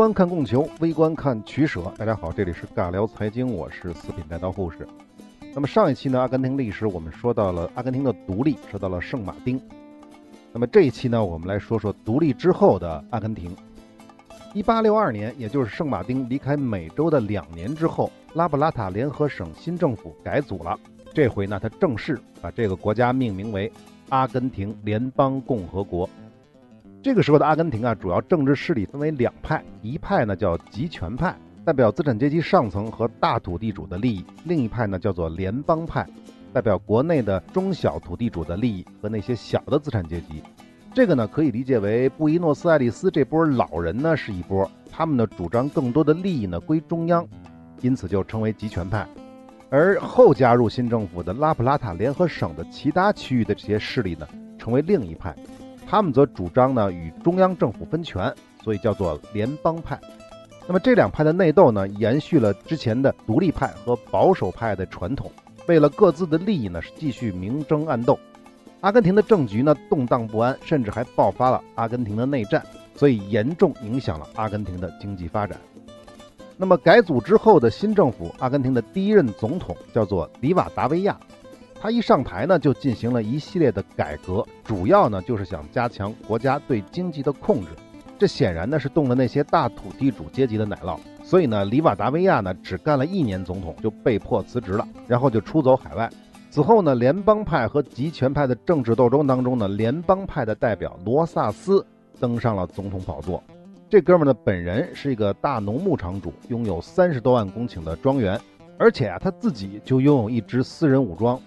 观看供求，微观看取舍。大家好，这里是尬聊财经，我是四品带刀护士。那么上一期呢，阿根廷历史我们说到了阿根廷的独立，说到了圣马丁。那么这一期呢，我们来说说独立之后的阿根廷。一八六二年，也就是圣马丁离开美洲的两年之后，拉布拉塔联合省新政府改组了。这回呢，他正式把这个国家命名为阿根廷联邦共和国。这个时候的阿根廷啊，主要政治势力分为两派，一派呢叫集权派，代表资产阶级上层和大土地主的利益；另一派呢叫做联邦派，代表国内的中小土地主的利益和那些小的资产阶级。这个呢可以理解为布宜诺斯艾利斯这波老人呢是一波，他们呢主张更多的利益呢归中央，因此就称为集权派。而后加入新政府的拉普拉塔联合省的其他区域的这些势力呢，成为另一派。他们则主张呢与中央政府分权，所以叫做联邦派。那么这两派的内斗呢，延续了之前的独立派和保守派的传统，为了各自的利益呢，是继续明争暗斗。阿根廷的政局呢动荡不安，甚至还爆发了阿根廷的内战，所以严重影响了阿根廷的经济发展。那么改组之后的新政府，阿根廷的第一任总统叫做里瓦达维亚。他一上台呢，就进行了一系列的改革，主要呢就是想加强国家对经济的控制。这显然呢是动了那些大土地主阶级的奶酪。所以呢，里瓦达维亚呢只干了一年总统，就被迫辞职了，然后就出走海外。此后呢，联邦派和集权派的政治斗争当中呢，联邦派的代表罗萨斯登上了总统宝座。这哥们呢本人是一个大农牧场主，拥有三十多万公顷的庄园，而且啊他自己就拥有一支私人武装。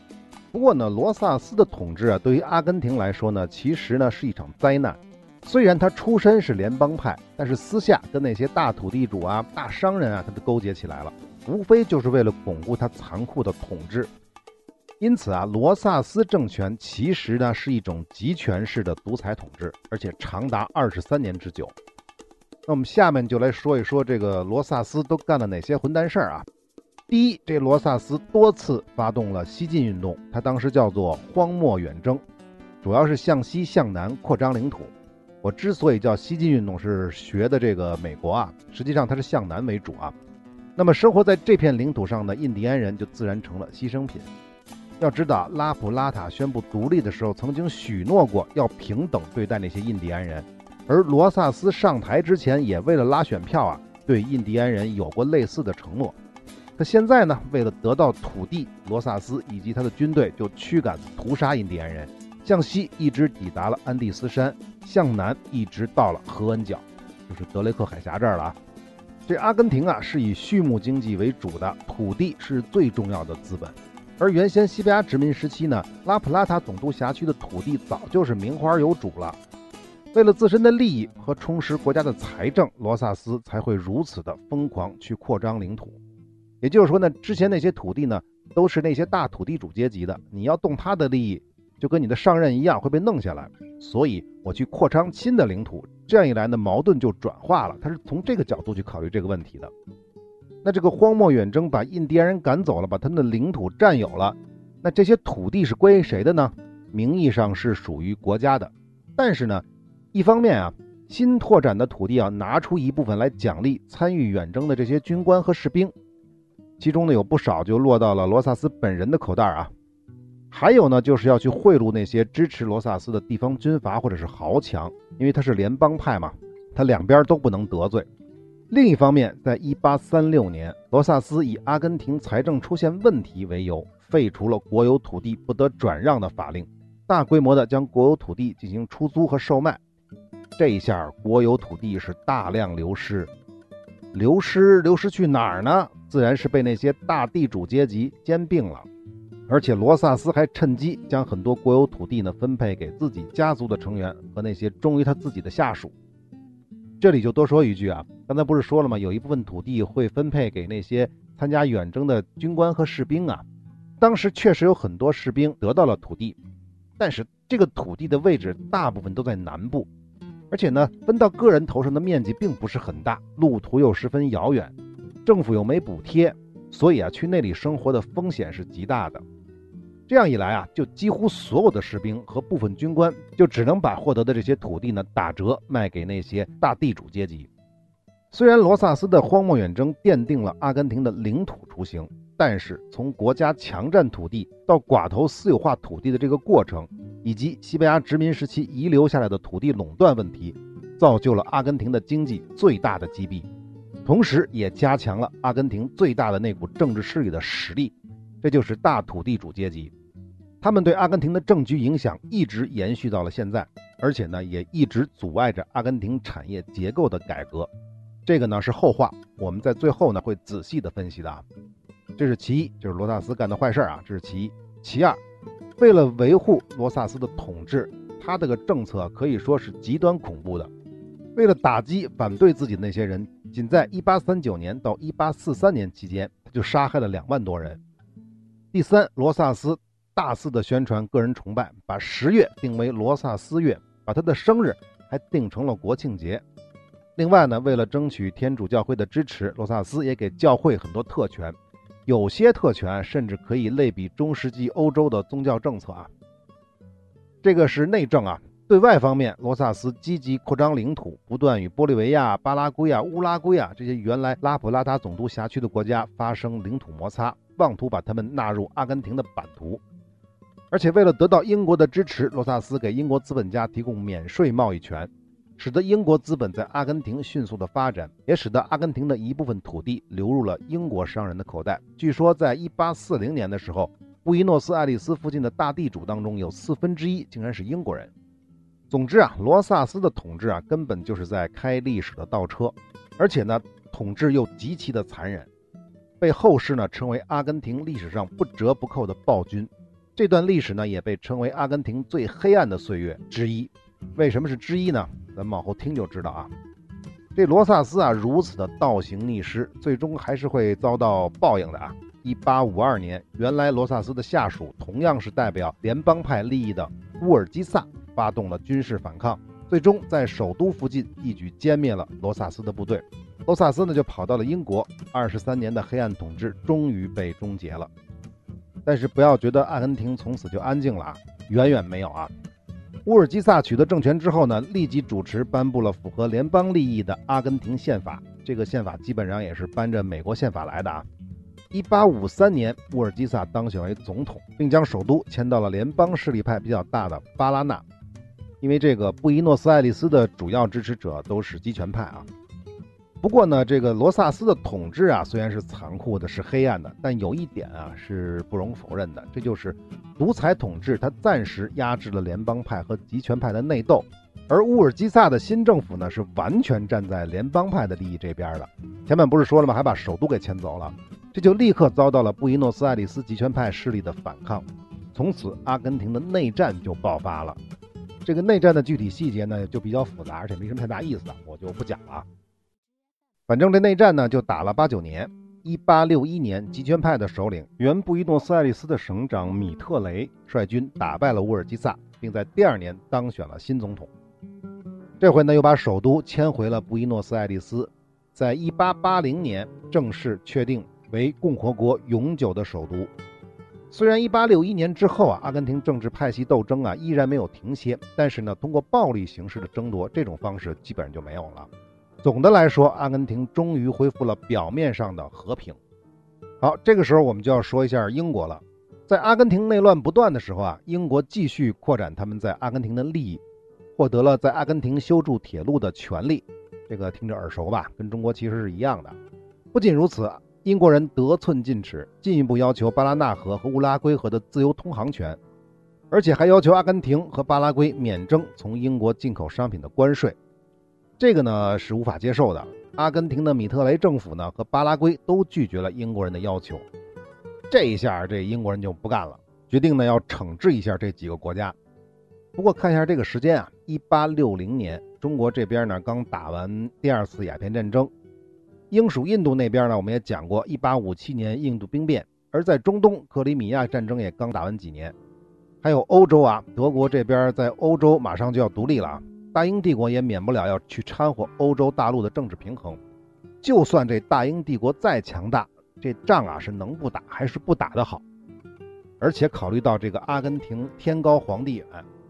不过呢，罗萨斯的统治啊，对于阿根廷来说呢，其实呢是一场灾难。虽然他出身是联邦派，但是私下跟那些大土地主啊、大商人啊，他都勾结起来了，无非就是为了巩固他残酷的统治。因此啊，罗萨斯政权其实呢是一种集权式的独裁统治，而且长达二十三年之久。那我们下面就来说一说这个罗萨斯都干了哪些混蛋事儿啊？第一，这罗萨斯多次发动了西进运动，他当时叫做荒漠远征，主要是向西向南扩张领土。我之所以叫西进运动，是学的这个美国啊，实际上它是向南为主啊。那么生活在这片领土上的印第安人就自然成了牺牲品。要知道，拉普拉塔宣布独立的时候，曾经许诺过要平等对待那些印第安人，而罗萨斯上台之前也为了拉选票啊，对印第安人有过类似的承诺。他现在呢，为了得到土地，罗萨斯以及他的军队就驱赶、屠杀印第安人，向西一直抵达了安第斯山，向南一直到了合恩角，就是德雷克海峡这儿了啊。这阿根廷啊是以畜牧经济为主的，土地是最重要的资本。而原先西班牙殖民时期呢，拉普拉塔总督辖区的土地早就是名花有主了。为了自身的利益和充实国家的财政，罗萨斯才会如此的疯狂去扩张领土。也就是说呢，之前那些土地呢，都是那些大土地主阶级的，你要动他的利益，就跟你的上任一样会被弄下来。所以我去扩张新的领土，这样一来呢，矛盾就转化了。他是从这个角度去考虑这个问题的。那这个荒漠远征把印第安人赶走了，把他们的领土占有了，那这些土地是归谁的呢？名义上是属于国家的，但是呢，一方面啊，新拓展的土地要拿出一部分来奖励参与远征的这些军官和士兵。其中呢有不少就落到了罗萨斯本人的口袋啊，还有呢就是要去贿赂那些支持罗萨斯的地方军阀或者是豪强，因为他是联邦派嘛，他两边都不能得罪。另一方面，在1836年，罗萨斯以阿根廷财政出现问题为由，废除了国有土地不得转让的法令，大规模的将国有土地进行出租和售卖。这一下，国有土地是大量流失，流失流失去哪儿呢？自然是被那些大地主阶级兼并了，而且罗萨斯还趁机将很多国有土地呢分配给自己家族的成员和那些忠于他自己的下属。这里就多说一句啊，刚才不是说了吗？有一部分土地会分配给那些参加远征的军官和士兵啊。当时确实有很多士兵得到了土地，但是这个土地的位置大部分都在南部，而且呢分到个人头上的面积并不是很大，路途又十分遥远。政府又没补贴，所以啊，去那里生活的风险是极大的。这样一来啊，就几乎所有的士兵和部分军官就只能把获得的这些土地呢打折卖给那些大地主阶级。虽然罗萨斯的荒漠远征奠定了阿根廷的领土雏形，但是从国家强占土地到寡头私有化土地的这个过程，以及西班牙殖民时期遗留下来的土地垄断问题，造就了阿根廷的经济最大的击毙，同时也加强了阿根廷最大的那股政治势力的实力，这就是大土地主阶级。他们对阿根廷的政局影响一直延续到了现在，而且呢，也一直阻碍着阿根廷产业结构的改革。这个呢是后话，我们在最后呢会仔细的分析的啊。这是其一，就是罗萨斯干的坏事啊，这是其一。其二，为了维护罗萨斯的统治，他这个政策可以说是极端恐怖的。为了打击反对自己的那些人，仅在1839年到1843年期间，他就杀害了两万多人。第三，罗萨斯。大肆的宣传个人崇拜，把十月定为罗萨斯月，把他的生日还定成了国庆节。另外呢，为了争取天主教会的支持，罗萨斯也给教会很多特权，有些特权甚至可以类比中世纪欧洲的宗教政策啊。这个是内政啊。对外方面，罗萨斯积极扩张领土，不断与玻利维亚、巴拉圭啊、乌拉圭啊这些原来拉普拉达总督辖区的国家发生领土摩擦，妄图把他们纳入阿根廷的版图。而且为了得到英国的支持，罗萨斯给英国资本家提供免税贸易权，使得英国资本在阿根廷迅速的发展，也使得阿根廷的一部分土地流入了英国商人的口袋。据说，在1840年的时候，布宜诺斯艾利斯附近的大地主当中有四分之一竟然是英国人。总之啊，罗萨斯的统治啊，根本就是在开历史的倒车，而且呢，统治又极其的残忍，被后世呢称为阿根廷历史上不折不扣的暴君。这段历史呢，也被称为阿根廷最黑暗的岁月之一。为什么是之一呢？咱们往后听就知道啊。这罗萨斯啊，如此的倒行逆施，最终还是会遭到报应的啊。一八五二年，原来罗萨斯的下属，同样是代表联邦派利益的乌尔基萨，发动了军事反抗，最终在首都附近一举歼灭了罗萨斯的部队。罗萨斯呢，就跑到了英国，二十三年的黑暗统治终于被终结了。但是不要觉得阿根廷从此就安静了啊，远远没有啊！乌尔基萨取得政权之后呢，立即主持颁布了符合联邦利益的阿根廷宪法。这个宪法基本上也是搬着美国宪法来的啊。一八五三年，乌尔基萨当选为总统，并将首都迁到了联邦势力派比较大的巴拉纳，因为这个布宜诺斯艾利斯的主要支持者都是集权派啊。不过呢，这个罗萨斯的统治啊，虽然是残酷的，是黑暗的，但有一点啊是不容否认的，这就是独裁统治，它暂时压制了联邦派和集权派的内斗，而乌尔基萨的新政府呢，是完全站在联邦派的利益这边的。前面不是说了吗？还把首都给迁走了，这就立刻遭到了布宜诺斯艾利斯集权派势力的反抗，从此阿根廷的内战就爆发了。这个内战的具体细节呢，就比较复杂，而且没什么太大意思，我就不讲了。反正这内战呢，就打了八九年。一八六一年，集权派的首领原布宜诺斯艾利斯的省长米特雷率军打败了乌尔基萨，并在第二年当选了新总统。这回呢，又把首都迁回了布宜诺斯艾利斯，在一八八零年正式确定为共和国永久的首都。虽然一八六一年之后啊，阿根廷政治派系斗争啊依然没有停歇，但是呢，通过暴力形式的争夺这种方式基本上就没有了。总的来说，阿根廷终于恢复了表面上的和平。好，这个时候我们就要说一下英国了。在阿根廷内乱不断的时候啊，英国继续扩展他们在阿根廷的利益，获得了在阿根廷修筑铁路的权利。这个听着耳熟吧？跟中国其实是一样的。不仅如此，英国人得寸进尺，进一步要求巴拉纳河和乌拉圭河的自由通航权，而且还要求阿根廷和巴拉圭免征从英国进口商品的关税。这个呢是无法接受的。阿根廷的米特雷政府呢和巴拉圭都拒绝了英国人的要求。这一下，这英国人就不干了，决定呢要惩治一下这几个国家。不过看一下这个时间啊，一八六零年，中国这边呢刚打完第二次鸦片战争。英属印度那边呢，我们也讲过，一八五七年印度兵变。而在中东，克里米亚战争也刚打完几年。还有欧洲啊，德国这边在欧洲马上就要独立了啊。大英帝国也免不了要去掺和欧洲大陆的政治平衡，就算这大英帝国再强大，这仗啊是能不打还是不打的好。而且考虑到这个阿根廷天高皇帝远，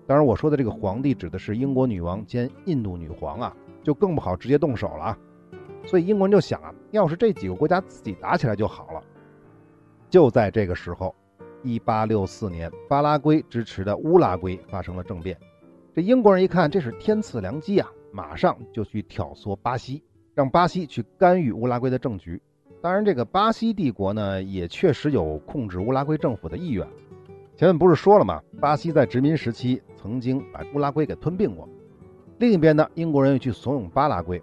当然我说的这个皇帝指的是英国女王兼印度女皇啊，就更不好直接动手了啊。所以英国人就想啊，要是这几个国家自己打起来就好了。就在这个时候，1864年，巴拉圭支持的乌拉圭发生了政变。这英国人一看，这是天赐良机啊，马上就去挑唆巴西，让巴西去干预乌拉圭的政局。当然，这个巴西帝国呢，也确实有控制乌拉圭政府的意愿。前面不是说了吗？巴西在殖民时期曾经把乌拉圭给吞并过。另一边呢，英国人又去怂恿巴拉圭，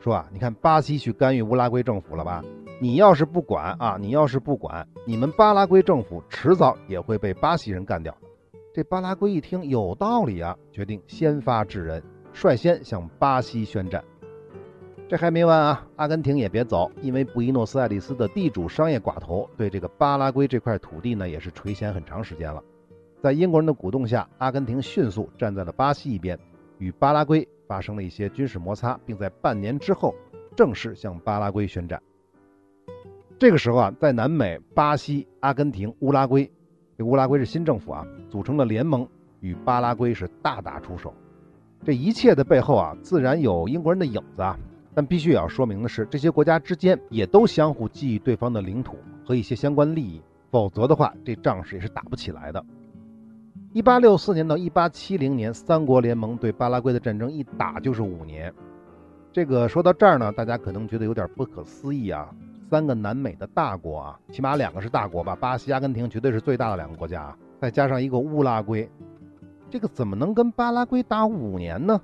说啊，你看巴西去干预乌拉圭政府了吧？你要是不管啊，你要是不管，你们巴拉圭政府迟早也会被巴西人干掉。这巴拉圭一听有道理啊，决定先发制人，率先向巴西宣战。这还没完啊！阿根廷也别走，因为布宜诺斯艾利斯的地主商业寡头对这个巴拉圭这块土地呢，也是垂涎很长时间了。在英国人的鼓动下，阿根廷迅速站在了巴西一边，与巴拉圭发生了一些军事摩擦，并在半年之后正式向巴拉圭宣战。这个时候啊，在南美，巴西、阿根廷、乌拉圭，这乌拉圭是新政府啊，组成的联盟与巴拉圭是大打出手。这一切的背后啊，自然有英国人的影子啊。但必须也要说明的是，这些国家之间也都相互觊觎对方的领土和一些相关利益，否则的话，这仗是也是打不起来的。一八六四年到一八七零年，三国联盟对巴拉圭的战争一打就是五年。这个说到这儿呢，大家可能觉得有点不可思议啊！三个南美的大国啊，起码两个是大国吧，巴西、阿根廷绝对是最大的两个国家啊，再加上一个乌拉圭，这个怎么能跟巴拉圭打五年呢？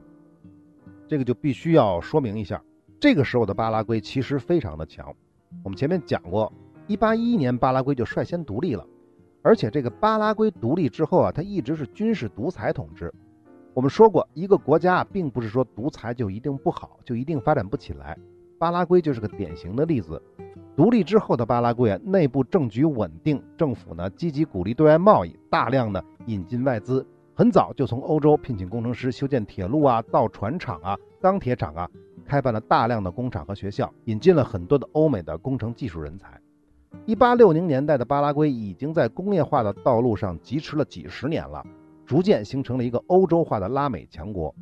这个就必须要说明一下。这个时候的巴拉圭其实非常的强，我们前面讲过，一八一一年巴拉圭就率先独立了，而且这个巴拉圭独立之后啊，它一直是军事独裁统治。我们说过，一个国家并不是说独裁就一定不好，就一定发展不起来。巴拉圭就是个典型的例子。独立之后的巴拉圭啊，内部政局稳定，政府呢积极鼓励对外贸易，大量的引进外资，很早就从欧洲聘请工程师修建铁路啊、造船厂啊、钢铁厂啊。开办了大量的工厂和学校，引进了很多的欧美的工程技术人才。一八六零年代的巴拉圭已经在工业化的道路上疾驰了几十年了，逐渐形成了一个欧洲化的拉美强国。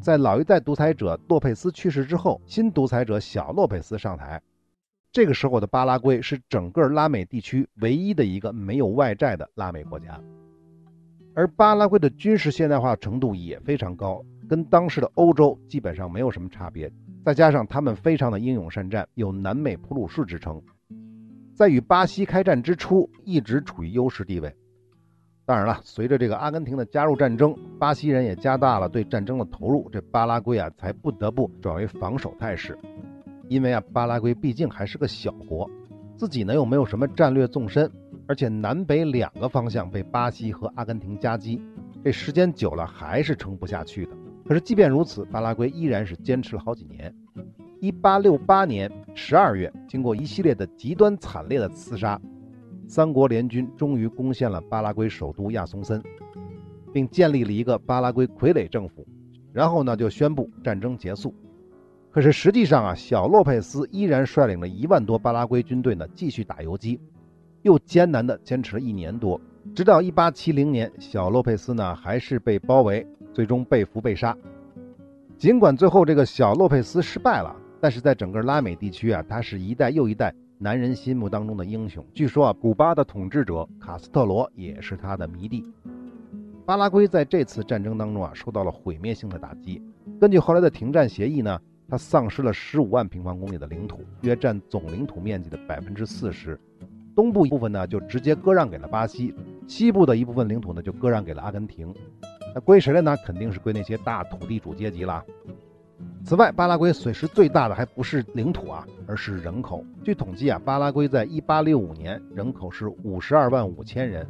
在老一代独裁者洛佩斯去世之后，新独裁者小洛佩斯上台。这个时候的巴拉圭是整个拉美地区唯一的一个没有外债的拉美国家，而巴拉圭的军事现代化程度也非常高，跟当时的欧洲基本上没有什么差别。再加上他们非常的英勇善战，有南美普鲁士之称，在与巴西开战之初一直处于优势地位。当然了，随着这个阿根廷的加入战争，巴西人也加大了对战争的投入，这巴拉圭啊才不得不转为防守态势。因为啊，巴拉圭毕竟还是个小国，自己呢又没有什么战略纵深，而且南北两个方向被巴西和阿根廷夹击，这时间久了还是撑不下去的。可是，即便如此，巴拉圭依然是坚持了好几年。一八六八年十二月，经过一系列的极端惨烈的厮杀，三国联军终于攻陷了巴拉圭首都亚松森，并建立了一个巴拉圭傀儡政府。然后呢，就宣布战争结束。可是实际上啊，小洛佩斯依然率领了一万多巴拉圭军队呢，继续打游击，又艰难地坚持了一年多，直到一八七零年，小洛佩斯呢还是被包围。最终被俘被杀。尽管最后这个小洛佩斯失败了，但是在整个拉美地区啊，他是一代又一代男人心目当中的英雄。据说啊，古巴的统治者卡斯特罗也是他的迷弟。巴拉圭在这次战争当中啊，受到了毁灭性的打击。根据后来的停战协议呢，它丧失了十五万平方公里的领土，约占总领土面积的百分之四十。东部一部分呢，就直接割让给了巴西；西部的一部分领土呢，就割让给了阿根廷。那归谁了呢？肯定是归那些大土地主阶级了。此外，巴拉圭损失最大的还不是领土啊，而是人口。据统计啊，巴拉圭在1865年人口是52万五千人，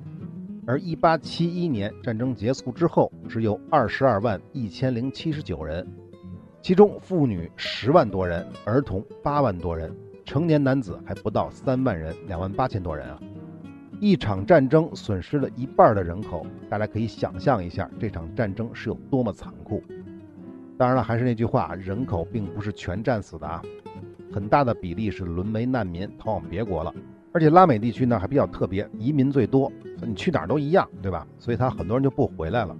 而1871年战争结束之后，只有22万一千零七十九人，其中妇女十万多人，儿童八万多人，成年男子还不到三万人，两万八千多人啊。一场战争损失了一半的人口，大家可以想象一下这场战争是有多么残酷。当然了，还是那句话，人口并不是全战死的啊，很大的比例是沦为难民，逃往别国了。而且拉美地区呢还比较特别，移民最多，你去哪儿都一样，对吧？所以他很多人就不回来了。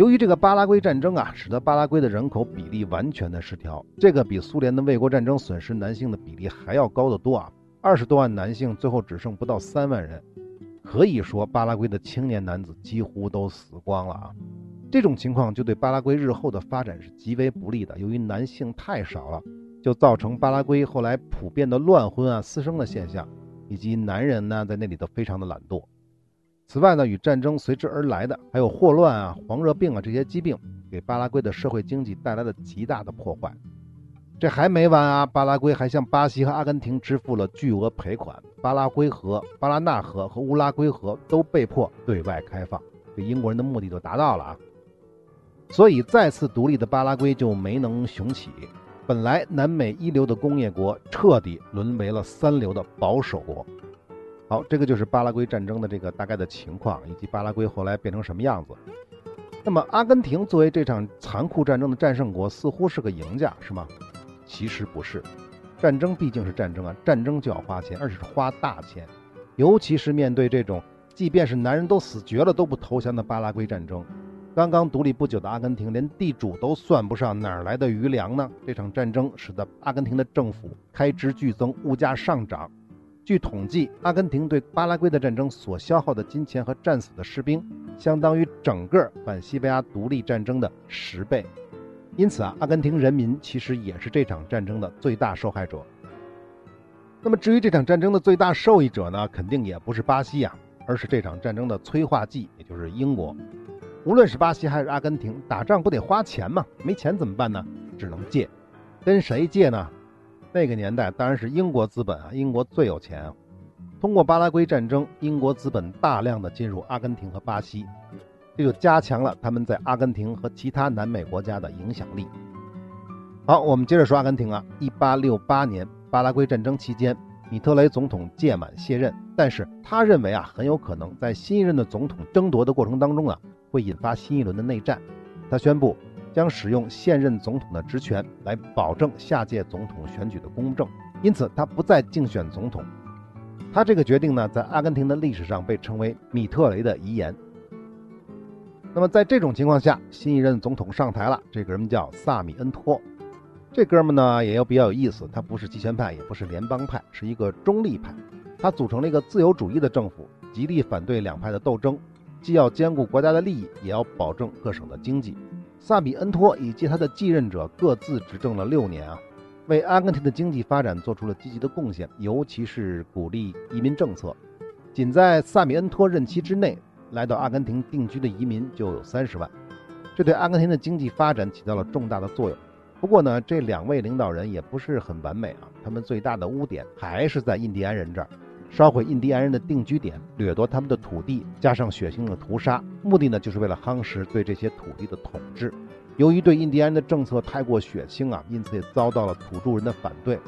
由于这个巴拉圭战争啊，使得巴拉圭的人口比例完全的失调，这个比苏联的卫国战争损失男性的比例还要高得多啊！二十多万男性最后只剩不到三万人，可以说巴拉圭的青年男子几乎都死光了啊！这种情况就对巴拉圭日后的发展是极为不利的。由于男性太少了，就造成巴拉圭后来普遍的乱婚啊、私生的现象，以及男人呢在那里都非常的懒惰。此外呢，与战争随之而来的还有霍乱啊、黄热病啊这些疾病，给巴拉圭的社会经济带来了极大的破坏。这还没完啊，巴拉圭还向巴西和阿根廷支付了巨额赔款，巴拉圭河、巴拉纳河和乌拉圭河都被迫对外开放，这英国人的目的就达到了啊。所以再次独立的巴拉圭就没能雄起，本来南美一流的工业国，彻底沦为了三流的保守国。好，这个就是巴拉圭战争的这个大概的情况，以及巴拉圭后来变成什么样子。那么，阿根廷作为这场残酷战争的战胜国，似乎是个赢家，是吗？其实不是，战争毕竟是战争啊，战争就要花钱，而且是花大钱。尤其是面对这种，即便是男人都死绝了都不投降的巴拉圭战争，刚刚独立不久的阿根廷连地主都算不上，哪来的余粮呢？这场战争使得阿根廷的政府开支剧增，物价上涨。据统计，阿根廷对巴拉圭的战争所消耗的金钱和战死的士兵，相当于整个反西班牙独立战争的十倍。因此啊，阿根廷人民其实也是这场战争的最大受害者。那么，至于这场战争的最大受益者呢，肯定也不是巴西呀，而是这场战争的催化剂，也就是英国。无论是巴西还是阿根廷，打仗不得花钱吗？没钱怎么办呢？只能借。跟谁借呢？那个年代当然是英国资本啊，英国最有钱啊。通过巴拉圭战争，英国资本大量的进入阿根廷和巴西，这就加强了他们在阿根廷和其他南美国家的影响力。好，我们接着说阿根廷啊。一八六八年巴拉圭战争期间，米特雷总统届满卸任，但是他认为啊，很有可能在新一任的总统争夺的过程当中啊，会引发新一轮的内战。他宣布。将使用现任总统的职权来保证下届总统选举的公正，因此他不再竞选总统。他这个决定呢，在阿根廷的历史上被称为米特雷的遗言。那么在这种情况下，新一任总统上台了，这个人叫萨米恩托。这哥们呢也有比较有意思，他不是极权派，也不是联邦派，是一个中立派。他组成了一个自由主义的政府，极力反对两派的斗争，既要兼顾国家的利益，也要保证各省的经济。萨比恩托以及他的继任者各自执政了六年啊，为阿根廷的经济发展做出了积极的贡献，尤其是鼓励移民政策。仅在萨米恩托任期之内，来到阿根廷定居的移民就有三十万，这对阿根廷的经济发展起到了重大的作用。不过呢，这两位领导人也不是很完美啊，他们最大的污点还是在印第安人这儿。烧毁印第安人的定居点，掠夺他们的土地，加上血腥的屠杀，目的呢就是为了夯实对这些土地的统治。由于对印第安人的政策太过血腥啊，因此也遭到了土著人的反对。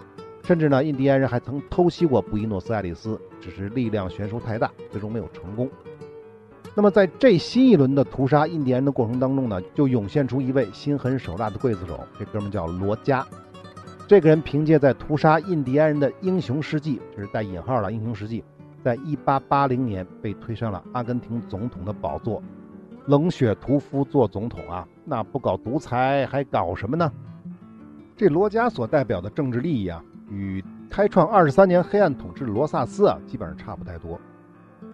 甚至呢，印第安人还曾偷袭过布宜诺斯艾利斯，只是力量悬殊太大，最终没有成功。那么在这新一轮的屠杀印第安人的过程当中呢，就涌现出一位心狠手辣的刽子手，这哥们叫罗加。这个人凭借在屠杀印第安人的英雄事迹，这是带引号的英雄事迹，在一八八零年被推上了阿根廷总统的宝座。冷血屠夫做总统啊，那不搞独裁还搞什么呢？这罗加所代表的政治利益啊，与开创二十三年黑暗统治的罗萨斯啊，基本上差不太多。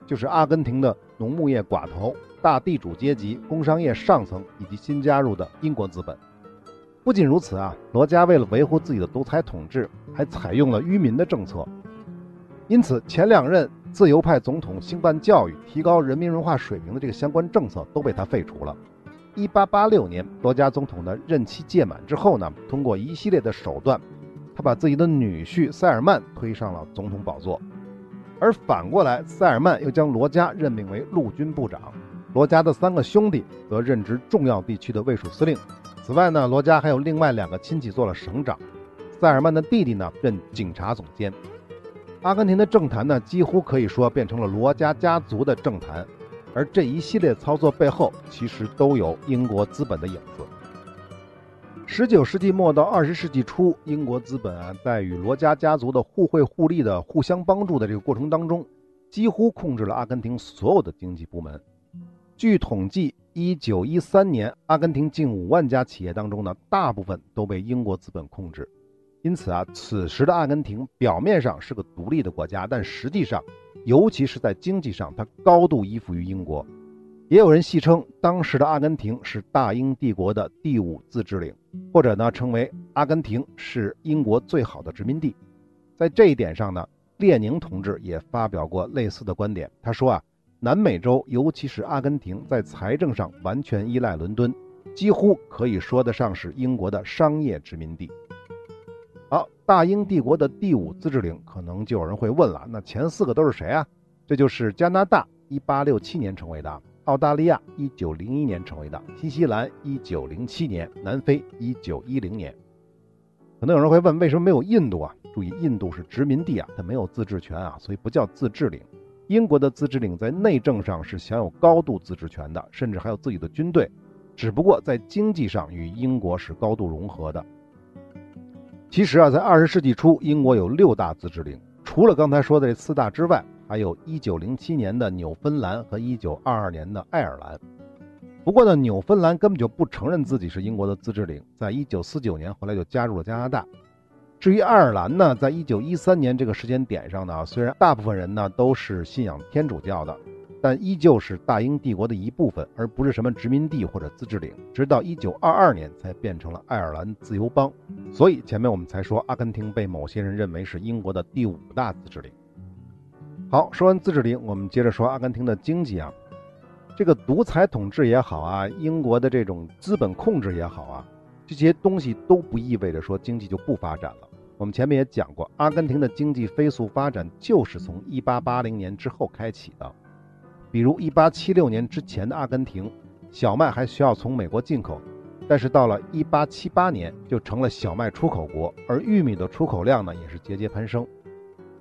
就是阿根廷的农牧业寡头、大地主阶级、工商业上层以及新加入的英国资本。不仅如此啊，罗加为了维护自己的独裁统治，还采用了愚民的政策。因此，前两任自由派总统兴办教育、提高人民文化水平的这个相关政策都被他废除了。1886年，罗加总统的任期届满之后呢，通过一系列的手段，他把自己的女婿塞尔曼推上了总统宝座。而反过来，塞尔曼又将罗加任命为陆军部长，罗加的三个兄弟则任职重要地区的卫戍司令。此外呢，罗家还有另外两个亲戚做了省长，塞尔曼的弟弟呢任警察总监。阿根廷的政坛呢，几乎可以说变成了罗家家族的政坛，而这一系列操作背后，其实都有英国资本的影子。十九世纪末到二十世纪初，英国资本啊，在与罗家家族的互惠互利的互相帮助的这个过程当中，几乎控制了阿根廷所有的经济部门。据统计，一九一三年，阿根廷近五万家企业当中呢，大部分都被英国资本控制。因此啊，此时的阿根廷表面上是个独立的国家，但实际上，尤其是在经济上，它高度依附于英国。也有人戏称，当时的阿根廷是大英帝国的第五自治领，或者呢，称为阿根廷是英国最好的殖民地。在这一点上呢，列宁同志也发表过类似的观点。他说啊，南美洲，尤其是阿根廷，在财政上完全依赖伦敦，几乎可以说得上是英国的商业殖民地。好，大英帝国的第五自治领，可能就有人会问了，那前四个都是谁啊？这就是加拿大，一八六七年成为的。澳大利亚一九零一年成为的，新西兰一九零七年，南非一九一零年。可能有人会问，为什么没有印度啊？注意，印度是殖民地啊，它没有自治权啊，所以不叫自治领。英国的自治领在内政上是享有高度自治权的，甚至还有自己的军队，只不过在经济上与英国是高度融合的。其实啊，在二十世纪初，英国有六大自治领，除了刚才说的这四大之外。还有一九零七年的纽芬兰和一九二二年的爱尔兰。不过呢，纽芬兰根本就不承认自己是英国的自治领，在一九四九年后来就加入了加拿大。至于爱尔兰呢，在1913年这个时间点上呢，虽然大部分人呢都是信仰天主教的，但依旧是大英帝国的一部分，而不是什么殖民地或者自治领。直到1922年才变成了爱尔兰自由邦。所以前面我们才说，阿根廷被某些人认为是英国的第五大自治领。好，说完自治领，我们接着说阿根廷的经济啊。这个独裁统治也好啊，英国的这种资本控制也好啊，这些东西都不意味着说经济就不发展了。我们前面也讲过，阿根廷的经济飞速发展就是从1880年之后开启的。比如1876年之前的阿根廷，小麦还需要从美国进口，但是到了1878年就成了小麦出口国，而玉米的出口量呢也是节节攀升。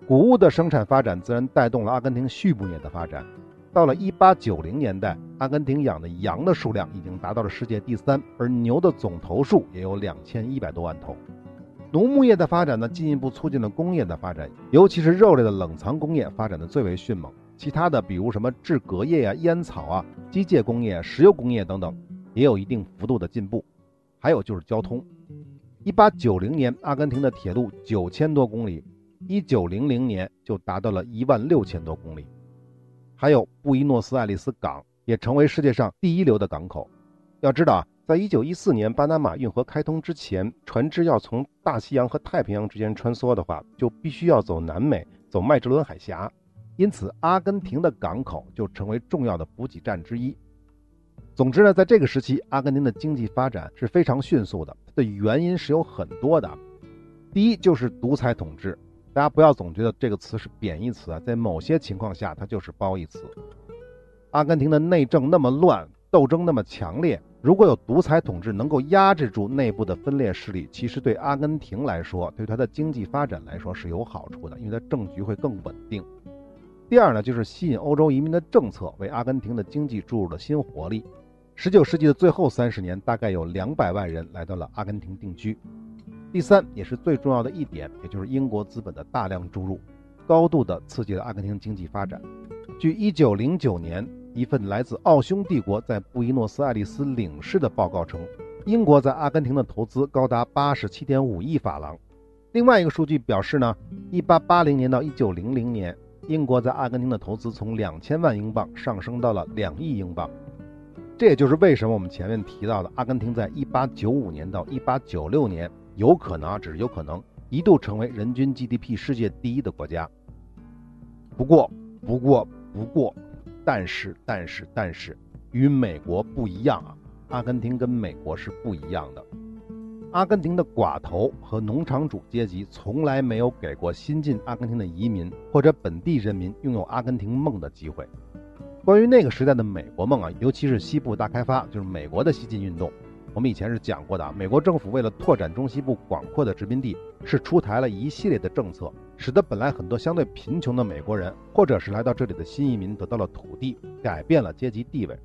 谷物的生产发展自然带动了阿根廷畜牧业的发展。到了1890年代，阿根廷养的羊的数量已经达到了世界第三，而牛的总头数也有两千一百多万头。农牧业的发展呢，进一步促进了工业的发展，尤其是肉类的冷藏工业发展的最为迅猛。其他的，比如什么制革业啊、烟草啊、机械工业、石油工业等等，也有一定幅度的进步。还有就是交通。1890年，阿根廷的铁路九千多公里。一九零零年就达到了一万六千多公里，还有布宜诺斯艾利斯港也成为世界上第一流的港口。要知道啊，在一九一四年巴拿马运河开通之前，船只要从大西洋和太平洋之间穿梭的话，就必须要走南美，走麦哲伦海峡。因此，阿根廷的港口就成为重要的补给站之一。总之呢，在这个时期，阿根廷的经济发展是非常迅速的。它的原因是有很多的，第一就是独裁统治。大家不要总觉得这个词是贬义词啊，在某些情况下它就是褒义词。阿根廷的内政那么乱，斗争那么强烈，如果有独裁统治能够压制住内部的分裂势力，其实对阿根廷来说，对它的经济发展来说是有好处的，因为它政局会更稳定。第二呢，就是吸引欧洲移民的政策为阿根廷的经济注入了新活力。十九世纪的最后三十年，大概有两百万人来到了阿根廷定居。第三也是最重要的一点，也就是英国资本的大量注入，高度的刺激了阿根廷经济发展。据1909年一份来自奥匈帝国在布宜诺斯艾利斯领事的报告称，英国在阿根廷的投资高达87.5亿法郎。另外一个数据表示呢，1880年到1900年，英国在阿根廷的投资从2000万英镑上升到了2亿英镑。这也就是为什么我们前面提到的，阿根廷在1895年到1896年。有可能啊，只是有可能一度成为人均 GDP 世界第一的国家。不过，不过，不过，但是，但是，但是，与美国不一样啊！阿根廷跟美国是不一样的。阿根廷的寡头和农场主阶级从来没有给过新进阿根廷的移民或者本地人民拥有阿根廷梦的机会。关于那个时代的美国梦啊，尤其是西部大开发，就是美国的西进运动。我们以前是讲过的啊，美国政府为了拓展中西部广阔的殖民地，是出台了一系列的政策，使得本来很多相对贫穷的美国人，或者是来到这里的新移民得到了土地，改变了阶级地位。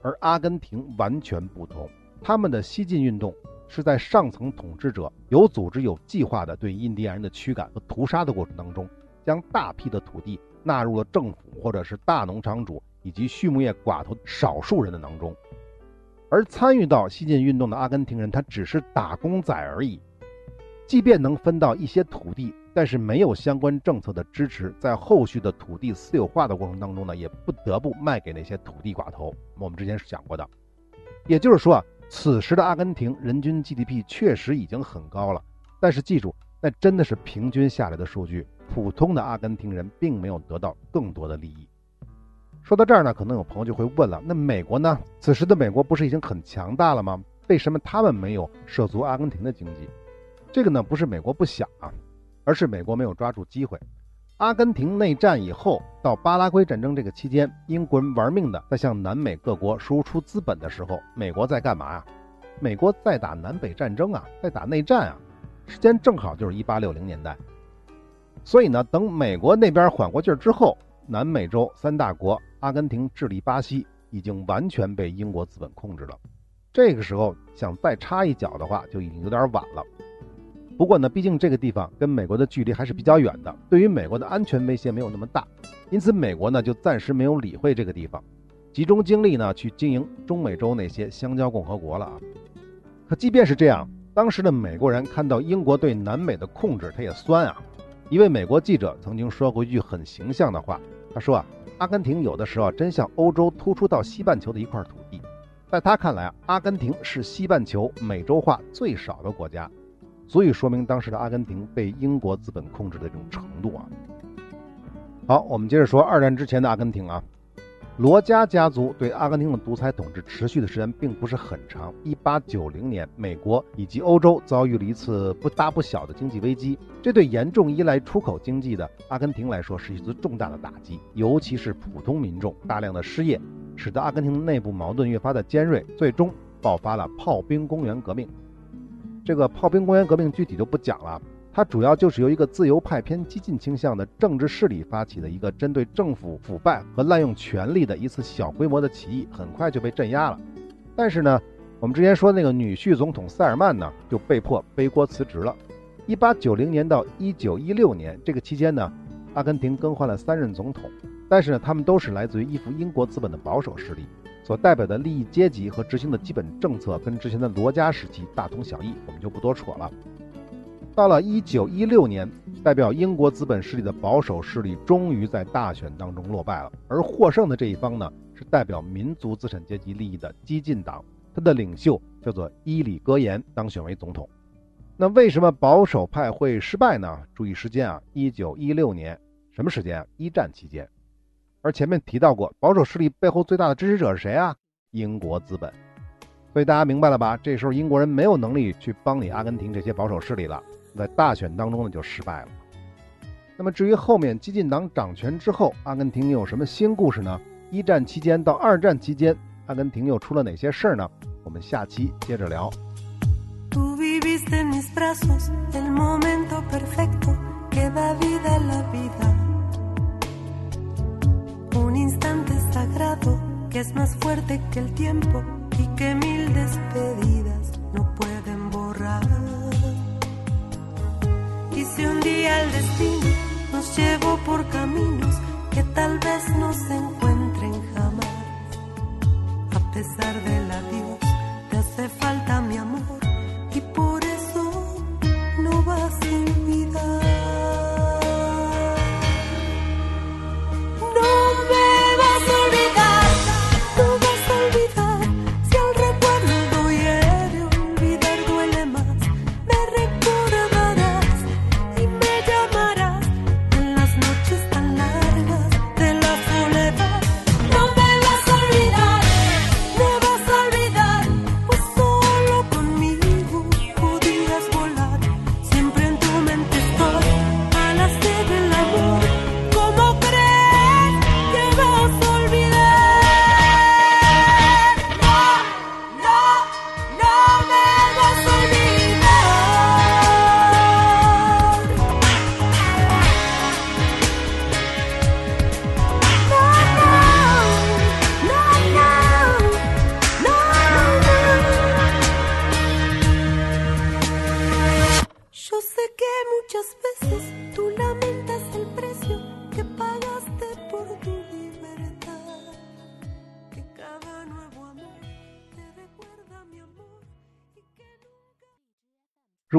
而阿根廷完全不同，他们的西进运动是在上层统治者有组织、有计划的对印第安人的驱赶和屠杀的过程当中，将大批的土地纳入了政府或者是大农场主以及畜牧业寡头少数人的囊中。而参与到西进运动的阿根廷人，他只是打工仔而已。即便能分到一些土地，但是没有相关政策的支持，在后续的土地私有化的过程当中呢，也不得不卖给那些土地寡头。我们之前是讲过的，也就是说啊，此时的阿根廷人均 GDP 确实已经很高了，但是记住，那真的是平均下来的数据，普通的阿根廷人并没有得到更多的利益。说到这儿呢，可能有朋友就会问了，那美国呢？此时的美国不是已经很强大了吗？为什么他们没有涉足阿根廷的经济？这个呢不是美国不想啊，而是美国没有抓住机会。阿根廷内战以后到巴拉圭战争这个期间，英国人玩命的在向南美各国输出资本的时候，美国在干嘛呀？美国在打南北战争啊，在打内战啊，时间正好就是一八六零年代。所以呢，等美国那边缓过劲儿之后，南美洲三大国阿根廷、智利、巴西已经完全被英国资本控制了。这个时候想再插一脚的话，就已经有点晚了。不过呢，毕竟这个地方跟美国的距离还是比较远的，对于美国的安全威胁没有那么大，因此美国呢就暂时没有理会这个地方，集中精力呢去经营中美洲那些香蕉共和国了啊。可即便是这样，当时的美国人看到英国对南美的控制，他也酸啊。一位美国记者曾经说过一句很形象的话，他说啊，阿根廷有的时候真像欧洲突出到西半球的一块土地，在他看来啊，阿根廷是西半球美洲化最少的国家。足以说明当时的阿根廷被英国资本控制的这种程度啊。好，我们接着说二战之前的阿根廷啊，罗家家族对阿根廷的独裁统治持续的时间并不是很长。一八九零年，美国以及欧洲遭遇了一次不大不小的经济危机，这对严重依赖出口经济的阿根廷来说是一次重大的打击，尤其是普通民众大量的失业，使得阿根廷内部矛盾越发的尖锐，最终爆发了炮兵公园革命。这个炮兵公园革命具体就不讲了，它主要就是由一个自由派偏激进倾向的政治势力发起的一个针对政府腐败和滥用权力的一次小规模的起义，很快就被镇压了。但是呢，我们之前说那个女婿总统塞尔曼呢，就被迫背锅辞职了。一八九零年到一九一六年这个期间呢，阿根廷更换了三任总统，但是呢，他们都是来自于依附英国资本的保守势力。所代表的利益阶级和执行的基本政策跟之前的罗家时期大同小异，我们就不多扯了。到了一九一六年，代表英国资本势力的保守势力终于在大选当中落败了，而获胜的这一方呢，是代表民族资产阶级利益的激进党，他的领袖叫做伊里戈言，当选为总统。那为什么保守派会失败呢？注意时间啊，一九一六年，什么时间啊？一战期间。而前面提到过，保守势力背后最大的支持者是谁啊？英国资本。所以大家明白了吧？这时候英国人没有能力去帮你阿根廷这些保守势力了，在大选当中呢就失败了。那么至于后面激进党掌权之后，阿根廷又有什么新故事呢？一战期间到二战期间，阿根廷又出了哪些事儿呢？我们下期接着聊。Si un día el destino nos llevó por caminos que tal vez no se encuentren jamás, a pesar del adiós, te hace falta mi amor